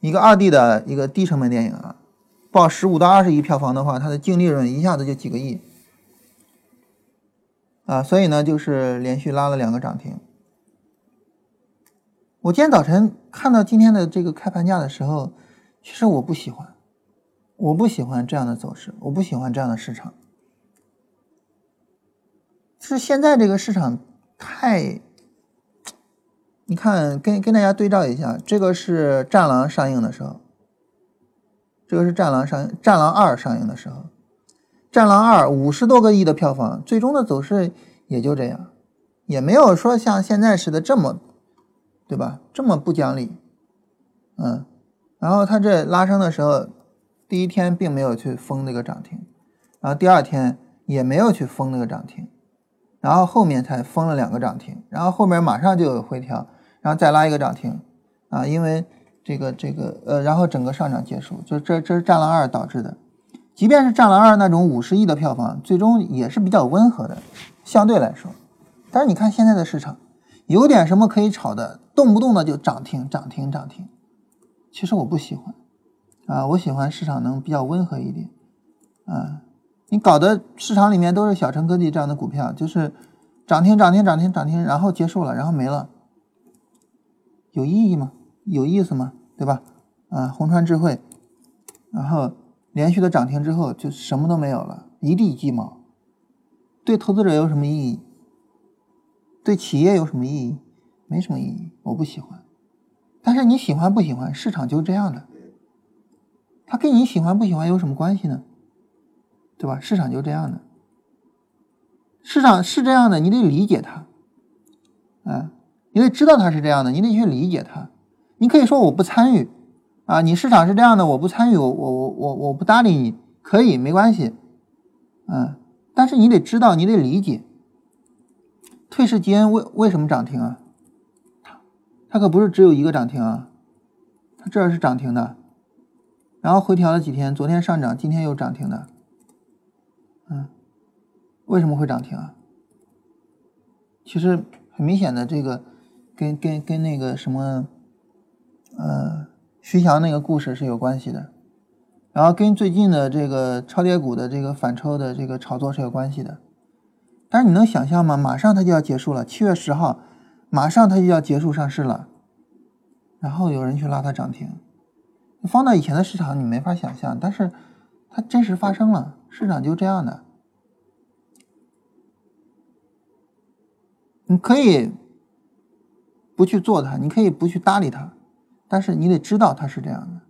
一个二 D 的一个低成本电影啊，报十五到二十亿票房的话，它的净利润一下子就几个亿啊，所以呢就是连续拉了两个涨停。我今天早晨看到今天的这个开盘价的时候，其实我不喜欢，我不喜欢这样的走势，我不喜欢这样的市场。是现在这个市场太，你看跟跟大家对照一下，这个是《战狼》上映的时候，这个是《战狼》上《战狼二》上映的时候，《战狼二》五十多个亿的票房，最终的走势也就这样，也没有说像现在似的这么。对吧？这么不讲理，嗯，然后它这拉升的时候，第一天并没有去封那个涨停，然后第二天也没有去封那个涨停，然后后面才封了两个涨停，然后后面马上就有回调，然后再拉一个涨停，啊，因为这个这个呃，然后整个上涨结束，就这这是战狼二导致的，即便是战狼二那种五十亿的票房，最终也是比较温和的，相对来说，但是你看现在的市场。有点什么可以炒的，动不动的就涨停涨停涨停，其实我不喜欢，啊，我喜欢市场能比较温和一点，啊，你搞的市场里面都是小城科技这样的股票，就是涨停涨停涨停涨停，然后结束了，然后没了，有意义吗？有意思吗？对吧？啊，红川智慧，然后连续的涨停之后就什么都没有了，一地鸡毛，对投资者有什么意义？对企业有什么意义？没什么意义，我不喜欢。但是你喜欢不喜欢？市场就这样的，它跟你喜欢不喜欢有什么关系呢？对吧？市场就这样的，市场是这样的，你得理解它，啊，你得知道它是这样的，你得去理解它。你可以说我不参与，啊，你市场是这样的，我不参与，我我我我我不搭理你，可以没关系，嗯，但是你得知道，你得理解。退市基因为为什么涨停啊？它它可不是只有一个涨停啊，它这是涨停的，然后回调了几天，昨天上涨，今天又涨停的，为什么会涨停啊？其实很明显的，这个跟跟跟那个什么，呃，徐翔那个故事是有关系的，然后跟最近的这个超跌股的这个反抽的这个炒作是有关系的。但是你能想象吗？马上它就要结束了，七月十号，马上它就要结束上市了，然后有人去拉它涨停，放到以前的市场你没法想象，但是它真实发生了，市场就这样的。你可以不去做它，你可以不去搭理它，但是你得知道它是这样的。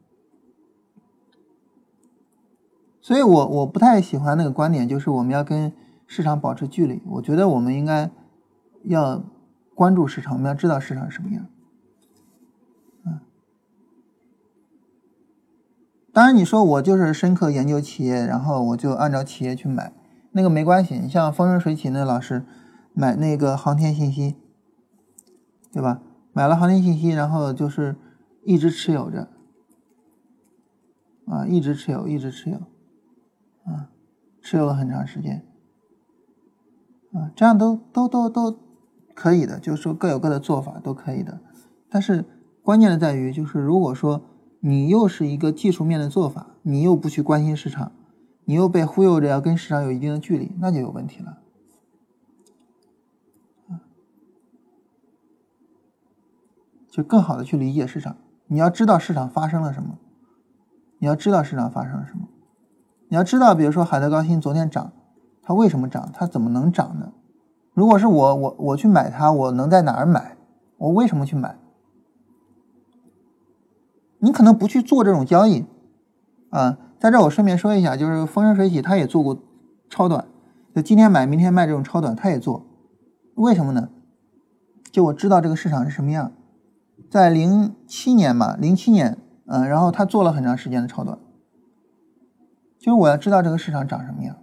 所以我我不太喜欢那个观点，就是我们要跟。市场保持距离，我觉得我们应该要关注市场，我们要知道市场什么样。嗯，当然你说我就是深刻研究企业，然后我就按照企业去买，那个没关系。你像风生水起那老师买那个航天信息，对吧？买了航天信息，然后就是一直持有着，啊，一直持有，一直持有，啊，持有了很长时间。啊，这样都都都都可以的，就是说各有各的做法都可以的，但是关键的在于，就是如果说你又是一个技术面的做法，你又不去关心市场，你又被忽悠着要跟市场有一定的距离，那就有问题了。就更好的去理解市场，你要知道市场发生了什么，你要知道市场发生了什么，你要知道，比如说海德高新昨天涨。它为什么涨？它怎么能涨呢？如果是我，我我去买它，我能在哪儿买？我为什么去买？你可能不去做这种交易，啊。在这我顺便说一下，就是风生水起他也做过超短，就今天买明天卖这种超短他也做，为什么呢？就我知道这个市场是什么样，在零七年嘛，零七年，嗯，然后他做了很长时间的超短，就是我要知道这个市场长什么样。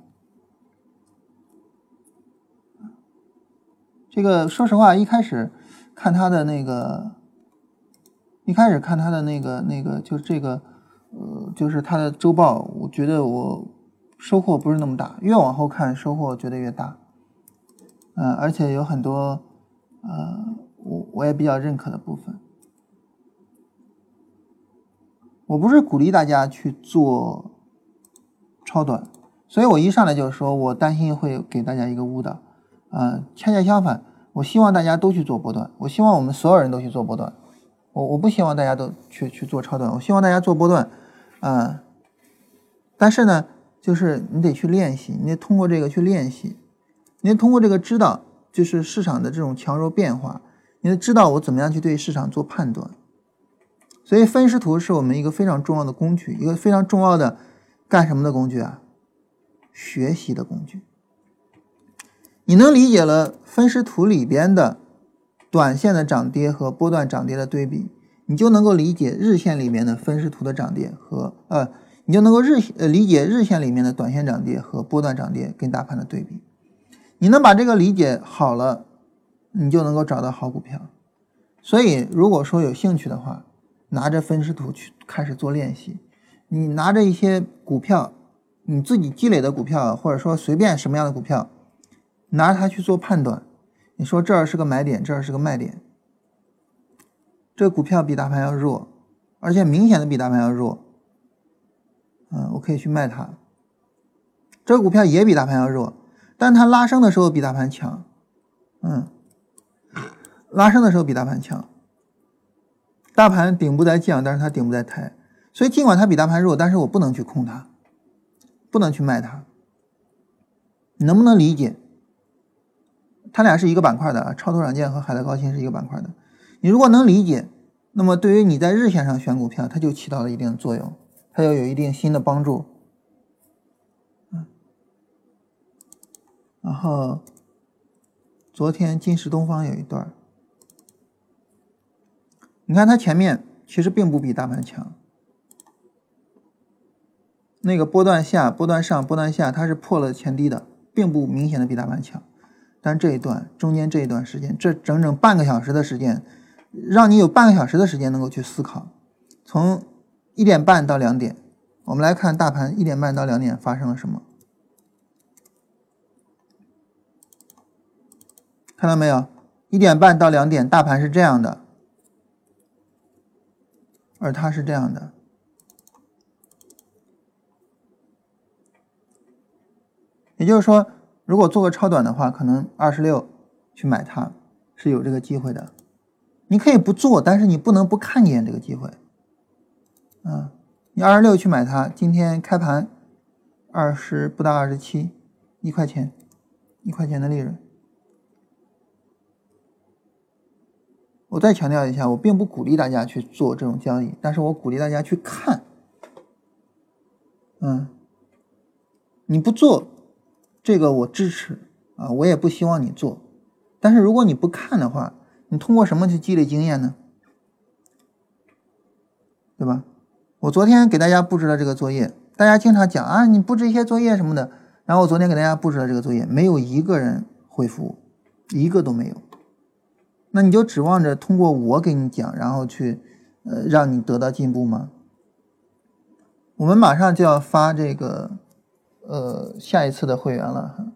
这个说实话，一开始看他的那个，一开始看他的那个那个，就这个，呃，就是他的周报，我觉得我收获不是那么大，越往后看收获觉得越大，嗯，而且有很多。呃，我我也比较认可的部分，我不是鼓励大家去做超短，所以我一上来就是说我担心会给大家一个误导，呃，恰恰相反，我希望大家都去做波段，我希望我们所有人都去做波段，我我不希望大家都去去做超短，我希望大家做波段，啊，但是呢，就是你得去练习，你得通过这个去练习，你得通过这个知道。就是市场的这种强弱变化，你得知道我怎么样去对市场做判断。所以分时图是我们一个非常重要的工具，一个非常重要的干什么的工具啊？学习的工具。你能理解了分时图里边的短线的涨跌和波段涨跌的对比，你就能够理解日线里面的分时图的涨跌和呃，你就能够日呃理解日线里面的短线涨跌和波段涨跌跟大盘的对比。你能把这个理解好了，你就能够找到好股票。所以，如果说有兴趣的话，拿着分时图去开始做练习。你拿着一些股票，你自己积累的股票，或者说随便什么样的股票，拿着它去做判断。你说这儿是个买点，这儿是个卖点。这个股票比大盘要弱，而且明显的比大盘要弱。嗯，我可以去卖它。这个股票也比大盘要弱。但它拉升的时候比大盘强，嗯，拉升的时候比大盘强。大盘顶部在降，但是它顶部在抬，所以尽管它比大盘弱，但是我不能去空它，不能去卖它。你能不能理解？它俩是一个板块的啊，超图软件和海德高新是一个板块的。你如果能理解，那么对于你在日线上选股票，它就起到了一定的作用，它要有一定新的帮助。然后，昨天金石东方有一段你看它前面其实并不比大盘强，那个波段下、波段上、波段下，它是破了前低的，并不明显的比大盘强。但这一段中间这一段时间，这整整半个小时的时间，让你有半个小时的时间能够去思考，从一点半到两点，我们来看大盘一点半到两点发生了什么。看到没有？一点半到两点，大盘是这样的，而它是这样的。也就是说，如果做个超短的话，可能二十六去买它是有这个机会的。你可以不做，但是你不能不看见这个机会。啊，你二十六去买它，今天开盘二十不到二十七，一块钱，一块钱的利润。我再强调一下，我并不鼓励大家去做这种交易，但是我鼓励大家去看。嗯，你不做这个我支持啊，我也不希望你做。但是如果你不看的话，你通过什么去积累经验呢？对吧？我昨天给大家布置了这个作业，大家经常讲啊，你布置一些作业什么的。然后我昨天给大家布置了这个作业，没有一个人回复，一个都没有。那你就指望着通过我给你讲，然后去，呃，让你得到进步吗？我们马上就要发这个，呃，下一次的会员了，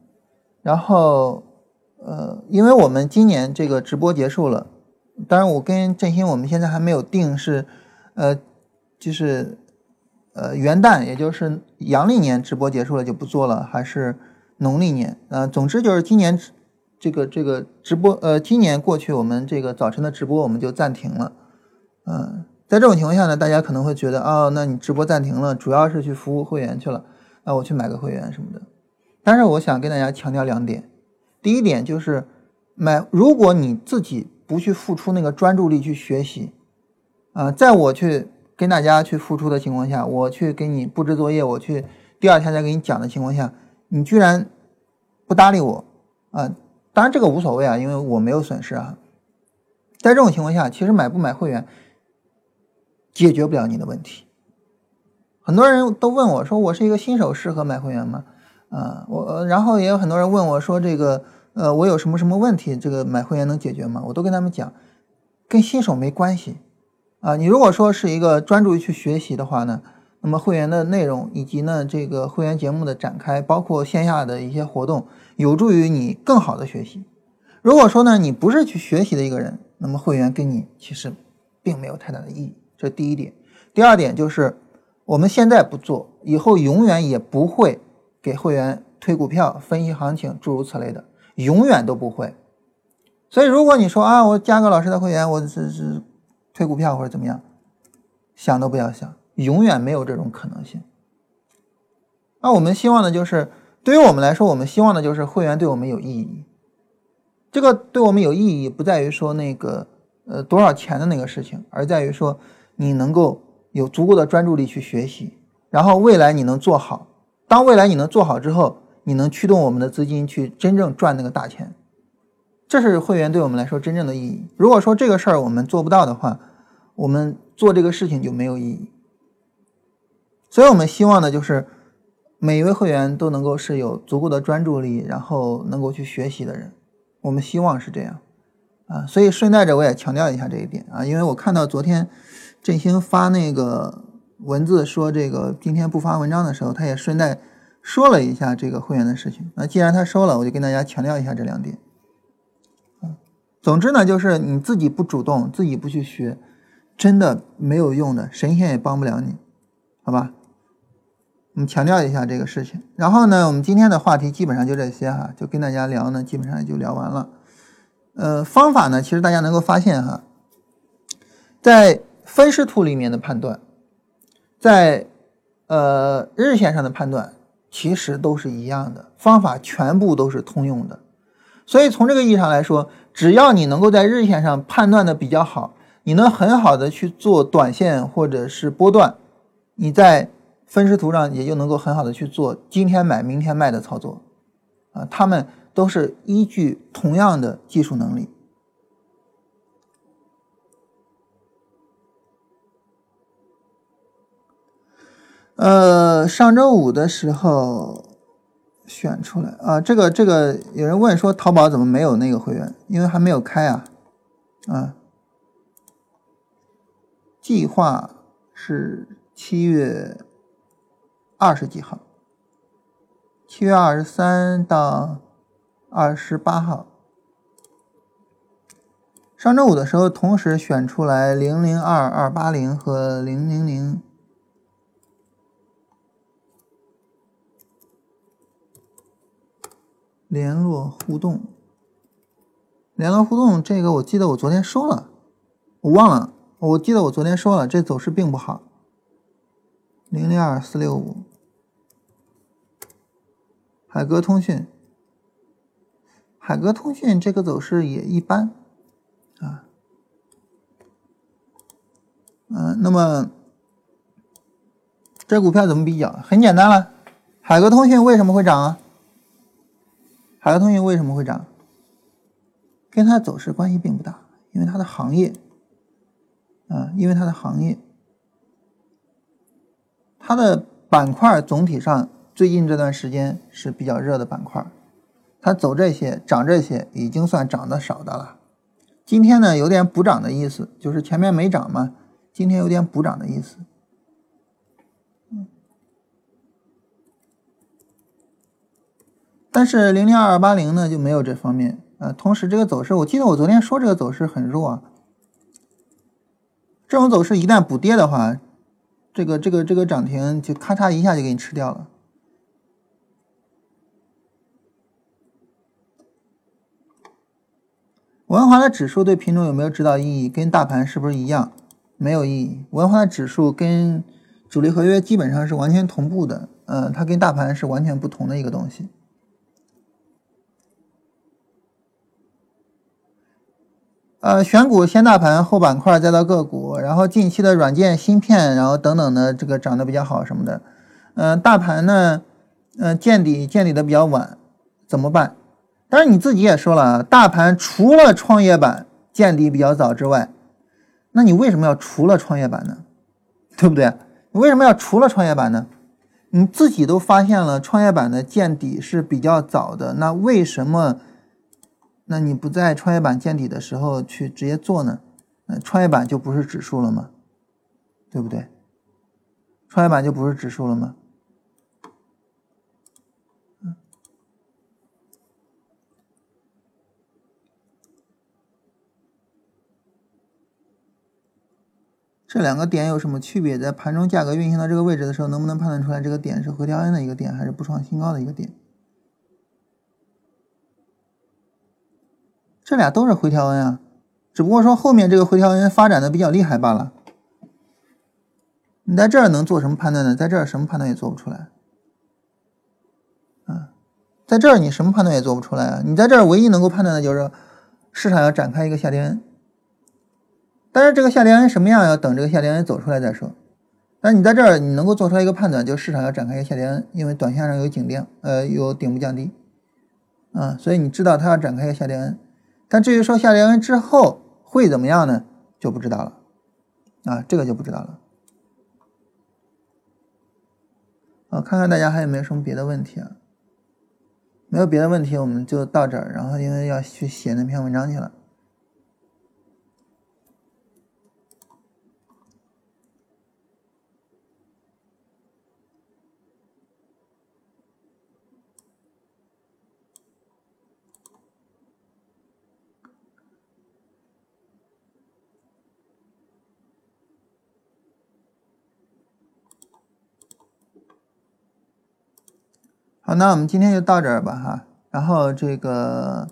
然后，呃，因为我们今年这个直播结束了，当然我跟振兴我们现在还没有定是，呃，就是，呃，元旦也就是阳历年直播结束了就不做了，还是农历年？呃，总之就是今年。这个这个直播，呃，今年过去，我们这个早晨的直播我们就暂停了，嗯，在这种情况下呢，大家可能会觉得，哦，那你直播暂停了，主要是去服务会员去了，那我去买个会员什么的。但是我想跟大家强调两点，第一点就是买，如果你自己不去付出那个专注力去学习，啊，在我去跟大家去付出的情况下，我去给你布置作业，我去第二天再给你讲的情况下，你居然不搭理我啊！当然这个无所谓啊，因为我没有损失啊。在这种情况下，其实买不买会员解决不了你的问题。很多人都问我说：“我是一个新手，适合买会员吗？”啊，我然后也有很多人问我说：“这个呃，我有什么什么问题？这个买会员能解决吗？”我都跟他们讲，跟新手没关系啊。你如果说是一个专注于去学习的话呢，那么会员的内容以及呢这个会员节目的展开，包括线下的一些活动，有助于你更好的学习。如果说呢你不是去学习的一个人，那么会员跟你其实并没有太大的意义。这是第一点。第二点就是我们现在不做，以后永远也不会。给会员推股票、分析行情，诸如此类的，永远都不会。所以，如果你说啊，我加个老师的会员，我是是推股票或者怎么样，想都不要想，永远没有这种可能性。那我们希望的就是，对于我们来说，我们希望的就是会员对我们有意义。这个对我们有意义，不在于说那个呃多少钱的那个事情，而在于说你能够有足够的专注力去学习，然后未来你能做好。当未来你能做好之后，你能驱动我们的资金去真正赚那个大钱，这是会员对我们来说真正的意义。如果说这个事儿我们做不到的话，我们做这个事情就没有意义。所以我们希望的就是每一位会员都能够是有足够的专注力，然后能够去学习的人。我们希望是这样啊。所以顺带着我也强调一下这一点啊，因为我看到昨天振兴发那个。文字说这个今天不发文章的时候，他也顺带说了一下这个会员的事情。那既然他说了，我就跟大家强调一下这两点。总之呢，就是你自己不主动，自己不去学，真的没有用的，神仙也帮不了你，好吧？我们强调一下这个事情。然后呢，我们今天的话题基本上就这些哈，就跟大家聊呢，基本上也就聊完了。呃，方法呢，其实大家能够发现哈，在分时图里面的判断。在呃日线上的判断其实都是一样的，方法全部都是通用的。所以从这个意义上来说，只要你能够在日线上判断的比较好，你能很好的去做短线或者是波段，你在分时图上也就能够很好的去做今天买明天卖的操作啊，他们都是依据同样的技术能力。呃，上周五的时候选出来啊，这个这个有人问说淘宝怎么没有那个会员？因为还没有开啊，啊，计划是七月二十几号，七月二十三到二十八号。上周五的时候同时选出来零零二二八零和零零零。联络互动，联络互动，这个我记得我昨天说了，我忘了，我记得我昨天说了，这走势并不好。零零二四六五，海格通讯，海格通讯这个走势也一般啊，嗯，那么这股票怎么比较？很简单了，海格通讯为什么会涨啊？海格通讯为什么会涨？跟它的走势关系并不大，因为它的行业，啊，因为它的行业，它的板块总体上最近这段时间是比较热的板块，它走这些涨这些已经算涨得少的了。今天呢有点补涨的意思，就是前面没涨嘛，今天有点补涨的意思。但是零零二二八零呢就没有这方面啊。同时，这个走势，我记得我昨天说这个走势很弱啊。这种走势一旦补跌的话，这个这个这个涨停就咔嚓一下就给你吃掉了。文华的指数对品种有没有指导意义？跟大盘是不是一样？没有意义。文华的指数跟主力合约基本上是完全同步的，嗯，它跟大盘是完全不同的一个东西。呃，选股先大盘后板块再到个股，然后近期的软件、芯片，然后等等的这个涨得比较好什么的。嗯，大盘呢，嗯，见底见底的比较晚，怎么办？当然你自己也说了啊，大盘除了创业板见底比较早之外，那你为什么要除了创业板呢？对不对？你为什么要除了创业板呢？你自己都发现了创业板的见底是比较早的，那为什么？那你不在创业板见底的时候去直接做呢？那创业板就不是指数了吗？对不对？创业板就不是指数了吗？这两个点有什么区别？在盘中价格运行到这个位置的时候，能不能判断出来这个点是回调 N 的一个点，还是不创新高的一个点？这俩都是回调 N 啊，只不过说后面这个回调 N 发展的比较厉害罢了。你在这儿能做什么判断呢？在这儿什么判断也做不出来。啊，在这儿你什么判断也做不出来啊！你在这儿唯一能够判断的就是市场要展开一个下跌 N。但是这个下跌 N 什么样，要等这个下跌 N 走出来再说。但你在这儿，你能够做出来一个判断，就市场要展开一个下跌 N，因为短线上有颈量，呃，有顶部降低，啊，所以你知道它要展开一个下跌 N。但至于说下跌 N 之后会怎么样呢，就不知道了，啊，这个就不知道了。啊，看看大家还有没有什么别的问题啊？没有别的问题，我们就到这儿。然后因为要去写那篇文章去了。好，那我们今天就到这儿吧，哈。然后这个，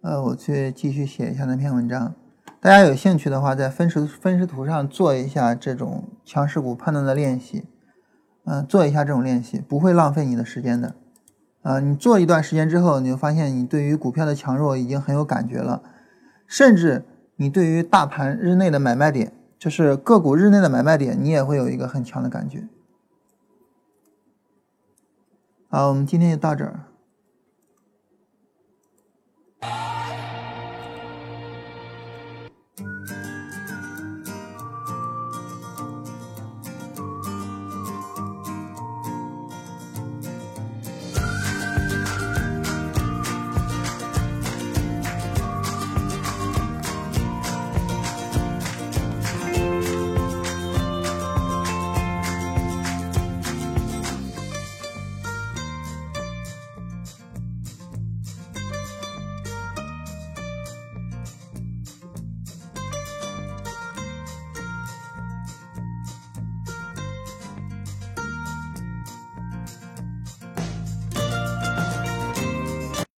呃，我去继续写一下那篇文章。大家有兴趣的话，在分时分时图上做一下这种强势股判断的练习，嗯，做一下这种练习，不会浪费你的时间的。啊，你做一段时间之后，你就发现你对于股票的强弱已经很有感觉了，甚至你对于大盘日内的买卖点，就是个股日内的买卖点，你也会有一个很强的感觉。好，我们今天就到这儿。